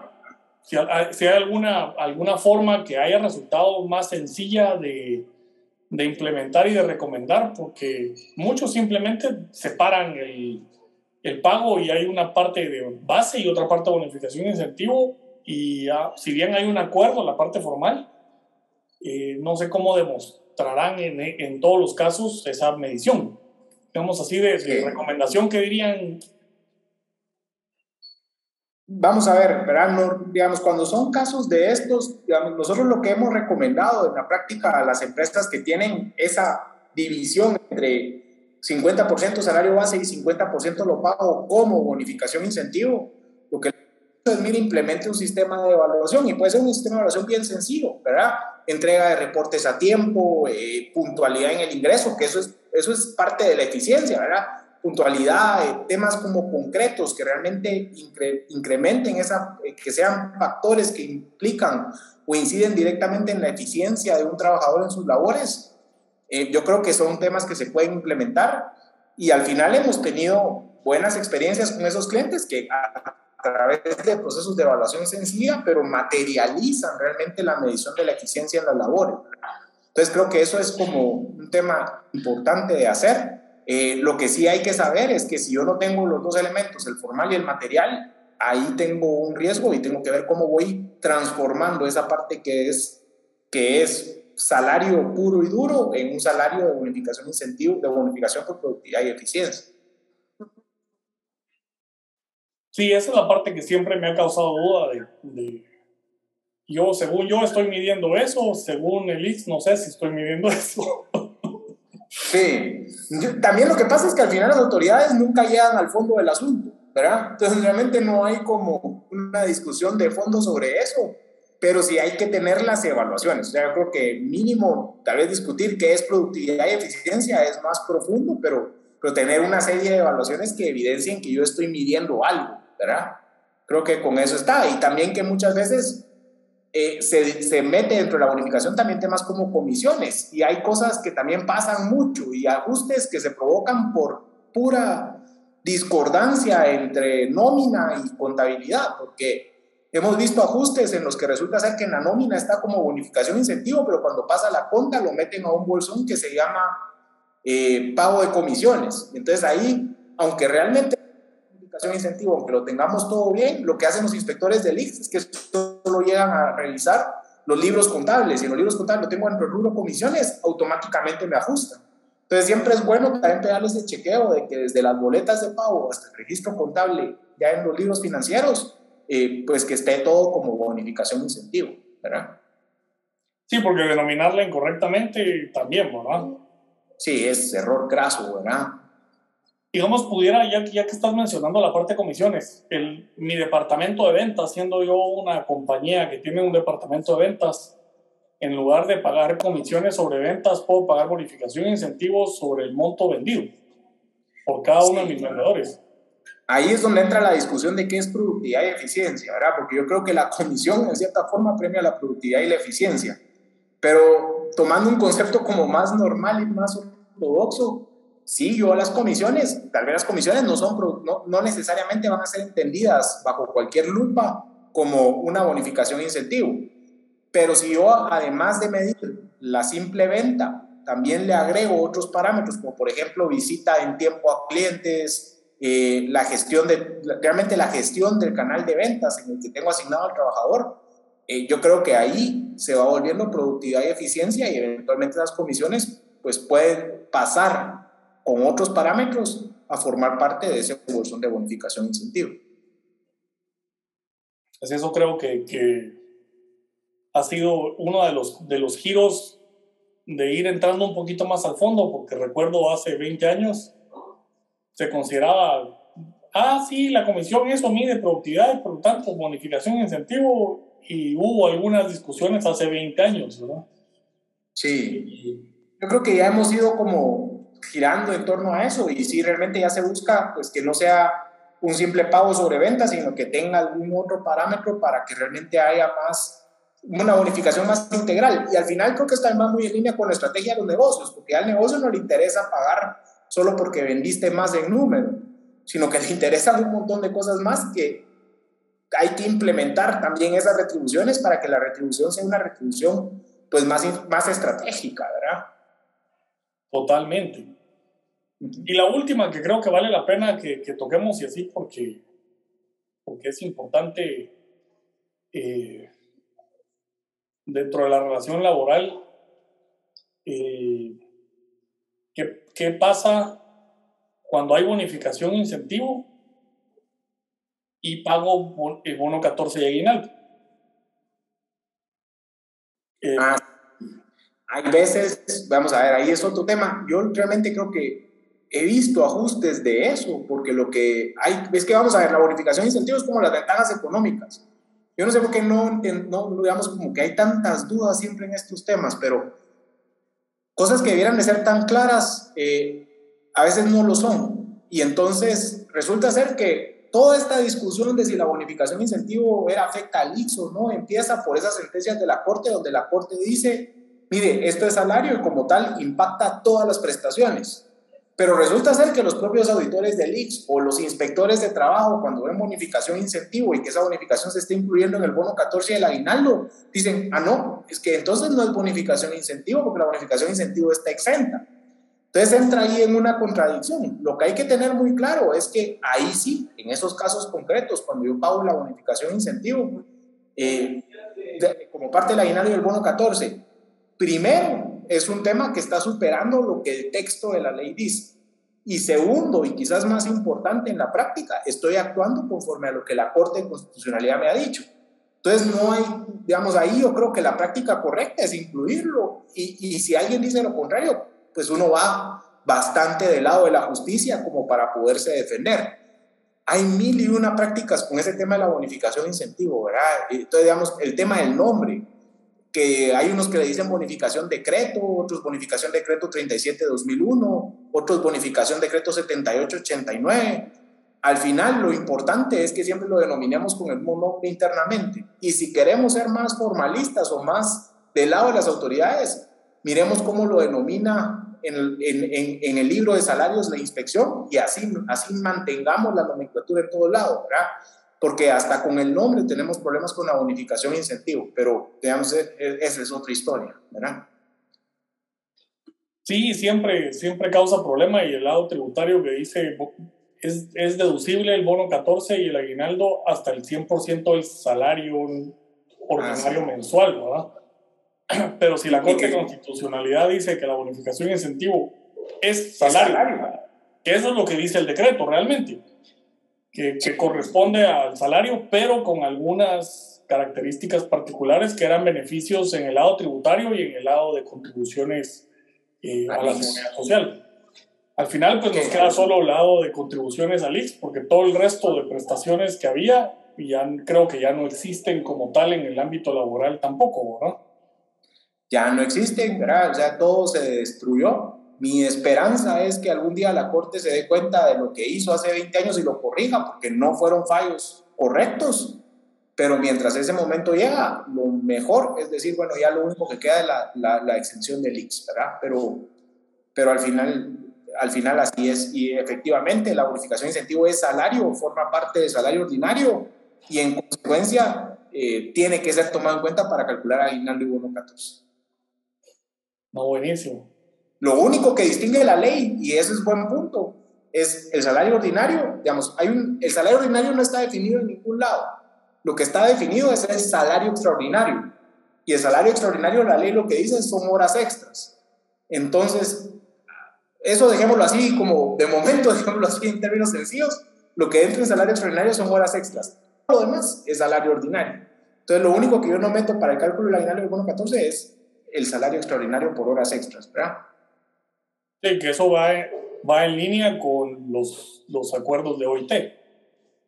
si, si, hay alguna, alguna forma que haya resultado más sencilla de, de implementar y de recomendar, porque muchos simplemente separan el, el pago y hay una parte de base y otra parte de bonificación e incentivo, y ya, si bien hay un acuerdo, la parte formal, eh, no sé cómo demostrarán en, en, todos los casos esa medición. Digamos así, de, de recomendación que dirían Vamos a ver, ¿verdad? No, digamos, cuando son casos de estos, digamos, nosotros lo que hemos recomendado en la práctica a las empresas que tienen esa división entre 50% salario base y 50% lo pago como bonificación incentivo, lo que es, mire, implemente un sistema de evaluación y puede ser un sistema de evaluación bien sencillo, ¿verdad? Entrega de reportes a tiempo, eh, puntualidad en el ingreso, que eso es, eso es parte de la eficiencia, ¿verdad? puntualidad, temas como concretos que realmente incre incrementen esa, eh, que sean factores que implican o inciden directamente en la eficiencia de un trabajador en sus labores, eh, yo creo que son temas que se pueden implementar y al final hemos tenido buenas experiencias con esos clientes que a, a través de procesos de evaluación sencilla, pero materializan realmente la medición de la eficiencia en las labores. Entonces creo que eso es como un tema importante de hacer eh, lo que sí hay que saber es que si yo no tengo los dos elementos, el formal y el material, ahí tengo un riesgo y tengo que ver cómo voy transformando esa parte que es, que es salario puro y duro en un salario de bonificación incentivo, de bonificación por productividad y eficiencia. Sí, esa es la parte que siempre me ha causado duda de, de yo, según yo estoy midiendo eso, según el IX, no sé si estoy midiendo eso. Sí, también lo que pasa es que al final las autoridades nunca llegan al fondo del asunto, ¿verdad? Entonces realmente no hay como una discusión de fondo sobre eso, pero sí hay que tener las evaluaciones. O sea, yo creo que mínimo, tal vez discutir qué es productividad y eficiencia es más profundo, pero, pero tener una serie de evaluaciones que evidencien que yo estoy midiendo algo, ¿verdad? Creo que con eso está. Y también que muchas veces eh, se, se, mete dentro de la bonificación también temas como comisiones y hay cosas que también pasan mucho y ajustes que se provocan por pura discordancia entre nómina y contabilidad, porque hemos visto ajustes en los que resulta ser que en la nómina está como bonificación incentivo, pero cuando pasa la conta lo meten a un bolsón que se llama eh, pago de comisiones. Entonces ahí, aunque realmente incentivo, aunque lo tengamos todo bien, lo que hacen los inspectores del IX es que solo llegan a revisar los libros contables y en los libros contables lo tengo en el rubro comisiones, automáticamente me ajustan. Entonces siempre es bueno también pegarles ese chequeo de que desde las boletas de pago hasta el registro contable, ya en los libros financieros, eh, pues que esté todo como bonificación incentivo, ¿verdad? Sí, porque denominarla incorrectamente también, ¿verdad? Sí, es error graso, ¿verdad? Digamos, pudiera, ya, ya que estás mencionando la parte de comisiones, el, mi departamento de ventas, siendo yo una compañía que tiene un departamento de ventas, en lugar de pagar comisiones sobre ventas, puedo pagar bonificación e incentivos sobre el monto vendido por cada uno de mis vendedores. Ahí es donde entra la discusión de qué es productividad y eficiencia, ¿verdad? Porque yo creo que la comisión en cierta forma premia la productividad y la eficiencia, pero tomando un concepto como más normal y más ortodoxo, sí, yo las comisiones, tal vez las comisiones no, son, no, no necesariamente van a ser entendidas bajo cualquier lupa como una bonificación incentivo. Pero si yo, además de medir la simple venta, también le agrego otros parámetros, como por ejemplo visita en tiempo a clientes, eh, la gestión de, realmente la gestión del canal de ventas en el que tengo asignado al trabajador, eh, yo creo que ahí se va volviendo productividad y eficiencia y eventualmente las comisiones pues pueden pasar con otros parámetros a formar parte de ese bolsón de bonificación incentivo. Así eso creo que, que, ha sido uno de los, de los giros de ir entrando un poquito más al fondo, porque recuerdo hace 20 años se consideraba, ah, sí, la comisión eso mide productividad, por lo tanto, bonificación, incentivo, y hubo algunas discusiones hace 20 años, ¿verdad? Sí, yo creo que ya hemos ido como girando en torno a eso, y sí, realmente ya se busca, pues, que no sea un simple pago sobre venta, sino que tenga algún otro parámetro para que realmente haya más una bonificación más integral. Y al final creo que está más muy en línea con la estrategia de los negocios, porque al negocio no le interesa pagar solo porque vendiste más en número, sino que le interesan un montón de cosas más que hay que implementar también esas retribuciones para que la retribución sea una retribución pues más, más estratégica, ¿verdad? Totalmente. Y la última que creo que vale la pena que, que toquemos y así porque, porque es importante eh, dentro de la relación laboral, eh, ¿qué, ¿qué, pasa cuando hay bonificación incentivo y pago el bono 14 de aguinaldo? Eh, ah, hay veces, vamos a ver, ahí es otro tema. Yo realmente creo que he visto ajustes de eso, porque lo que hay, es que vamos a ver, la bonificación de incentivos como las ventajas económicas. Yo no sé por qué no, no, digamos, como que hay tantas dudas siempre en estos temas, pero cosas que debieran de ser tan claras, eh, a veces no lo son. Y entonces resulta ser que toda esta discusión de si la bonificación incentivo era afecta al IX o no, empieza por esas sentencias de la Corte, donde la Corte dice, mire, esto es salario y como tal impacta todas las prestaciones. Pero resulta ser que los propios auditores del IX o los inspectores de trabajo, cuando ven bonificación incentivo y que esa bonificación se está incluyendo en el bono 14 del aguinaldo, dicen, ah, no, es que entonces no es bonificación incentivo porque la bonificación incentivo está exenta. Entonces entra ahí en una contradicción. Lo que hay que tener muy claro es que ahí sí, en esos casos concretos, cuando yo pago la bonificación incentivo, eh, como parte del aguinaldo del bono 14, primero es un tema que está superando lo que el texto de la ley dice. Y segundo, y quizás más importante en la práctica, estoy actuando conforme a lo que la Corte de Constitucionalidad me ha dicho. Entonces, no hay, digamos, ahí yo creo que la práctica correcta es incluirlo. Y, y si alguien dice lo contrario, pues uno va bastante del lado de la justicia como para poderse defender. Hay mil y una prácticas con ese tema de la bonificación incentivo, ¿verdad? Entonces, digamos, el tema del nombre que hay unos que le dicen bonificación decreto, otros bonificación decreto 37-2001, otros bonificación decreto 78-89. Al final, lo importante es que siempre lo denominemos con el nombre internamente. Y si queremos ser más formalistas o más del lado de las autoridades, miremos cómo lo denomina en el, en, en el libro de salarios la inspección y así, así mantengamos la nomenclatura en todo lado, ¿verdad? Porque hasta con el nombre tenemos problemas con la bonificación e incentivo, pero digamos, e, e, esa es otra historia, ¿verdad? Sí, siempre, siempre causa problema y el lado tributario que dice es, es deducible el bono 14 y el aguinaldo hasta el 100% del salario ordinario ah, mensual, ¿verdad? Pero si la Corte de Constitucionalidad dice que la bonificación e incentivo es salario, salario, que eso es lo que dice el decreto realmente que, corresponde al salario, pero con algunas características particulares que eran beneficios en el lado tributario y en el lado de contribuciones eh, a la seguridad social. Al final, pues nos queda solo el lado de contribuciones al IX, porque todo el resto de prestaciones que había, ya creo que ya no existen como tal en el ámbito laboral tampoco, ¿verdad? Ya no existen, ¿verdad? O sea, todo se destruyó mi esperanza es que algún día la Corte se dé cuenta de lo que hizo hace 20 años y lo corrija, porque no fueron fallos correctos. Pero mientras ese momento llega, lo mejor es decir, bueno, ya lo único que queda es la, la, extensión del IX, ¿verdad? Pero, pero al, final, al final así es. Y efectivamente, la bonificación de incentivo es salario, forma parte del salario ordinario y en consecuencia eh, tiene que ser tomado en cuenta para calcular aguinaldo y bono 14. No, buenísimo. Lo único que distingue la ley, y ese es buen punto, es el salario ordinario. Digamos, hay un, el salario ordinario no está definido en ningún lado. Lo que está definido es el salario extraordinario. Y el salario extraordinario, la ley lo que dice son horas extras. Entonces, eso dejémoslo así, como de momento, dejémoslo así en términos sencillos, lo que entra en salario extraordinario son horas extras. Lo demás es salario ordinario. Entonces, lo único que yo no meto para el cálculo del aguinaldo del bono 14 es el salario extraordinario por horas extras, ¿verdad? Sí, que eso va, va en línea con los, los acuerdos de OIT.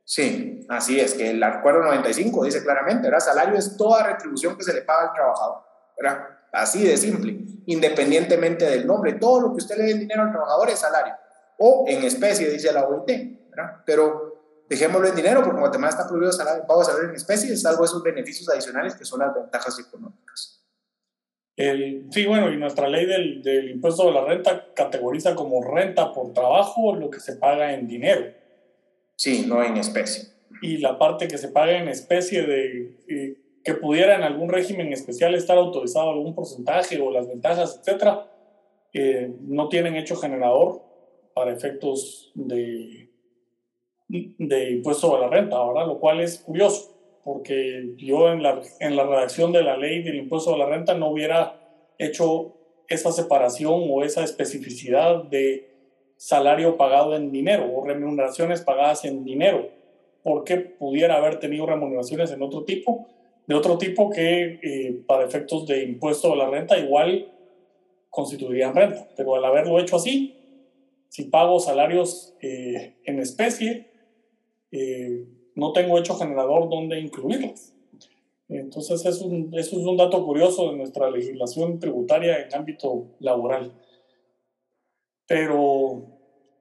Sí, así es, que el acuerdo 95 dice claramente, ¿verdad? Salario es toda retribución que se le paga al trabajador, ¿verdad? Así de simple, independientemente del nombre. Todo lo que usted le dé dinero al trabajador es salario. O en especie, dice la OIT, ¿verdad? Pero dejémoslo en dinero porque Guatemala está prohibido salario, pago de salario en especie, salvo esos beneficios adicionales que son las ventajas económicas. El, sí, bueno, y nuestra ley del, del, impuesto de la renta categoriza como renta por trabajo lo que se paga en dinero. Sí, no en especie. Y la parte que se paga en especie de eh, que pudiera en algún régimen especial estar autorizado algún porcentaje o las ventajas, etcétera, eh, no tienen hecho generador para efectos de, de impuesto a la renta, ahora lo cual es curioso porque yo en la, en la redacción de la ley del impuesto a la renta no hubiera hecho esa separación o esa especificidad de salario pagado en dinero o remuneraciones pagadas en dinero, porque pudiera haber tenido remuneraciones en otro tipo, de otro tipo que eh, para efectos de impuesto a la renta igual constituirían renta, pero al haberlo hecho así, si pago salarios eh, en especie, eh, no tengo hecho generador donde incluirlas. Entonces, es un, eso es un dato curioso de nuestra legislación tributaria en ámbito laboral. Pero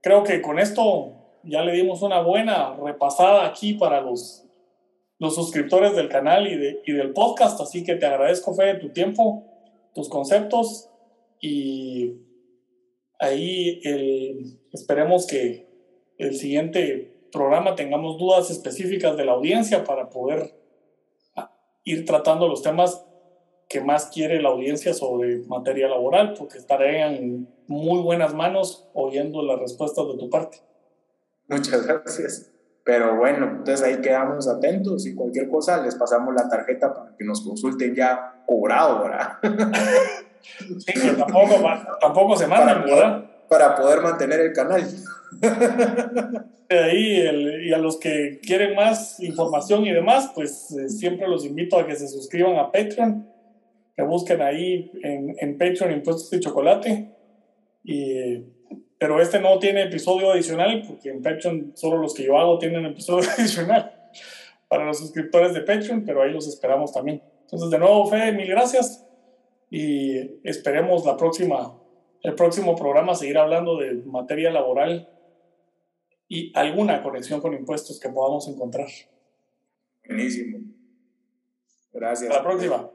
creo que con esto ya le dimos una buena repasada aquí para los, los suscriptores del canal y, de, y del podcast, así que te agradezco, Fe, tu tiempo, tus conceptos y ahí esperemos que el siguiente programa tengamos dudas específicas de la audiencia para poder ah, ir tratando los temas que más quiere la audiencia sobre materia laboral, porque estaré en muy buenas manos oyendo las respuestas de tu parte. Muchas gracias. Pero bueno, entonces ahí quedamos atentos y cualquier cosa les pasamos la tarjeta para que nos consulten ya cobrado, ¿verdad? sí, que tampoco, tampoco se mandan, ¿verdad? Para poder mantener el canal. ahí y a los que quieren más información y demás, pues eh, siempre los invito a que se suscriban a Patreon, que busquen ahí en, en Patreon Impuestos de Chocolate. Y, pero este no tiene episodio adicional, porque en Patreon solo los que yo hago tienen episodio adicional para los suscriptores de Patreon, pero ahí los esperamos también. Entonces, de nuevo, Fede, mil gracias y esperemos la próxima, el próximo programa seguir hablando de materia laboral y alguna conexión con impuestos que podamos encontrar. Buenísimo. Gracias. Hasta la próxima.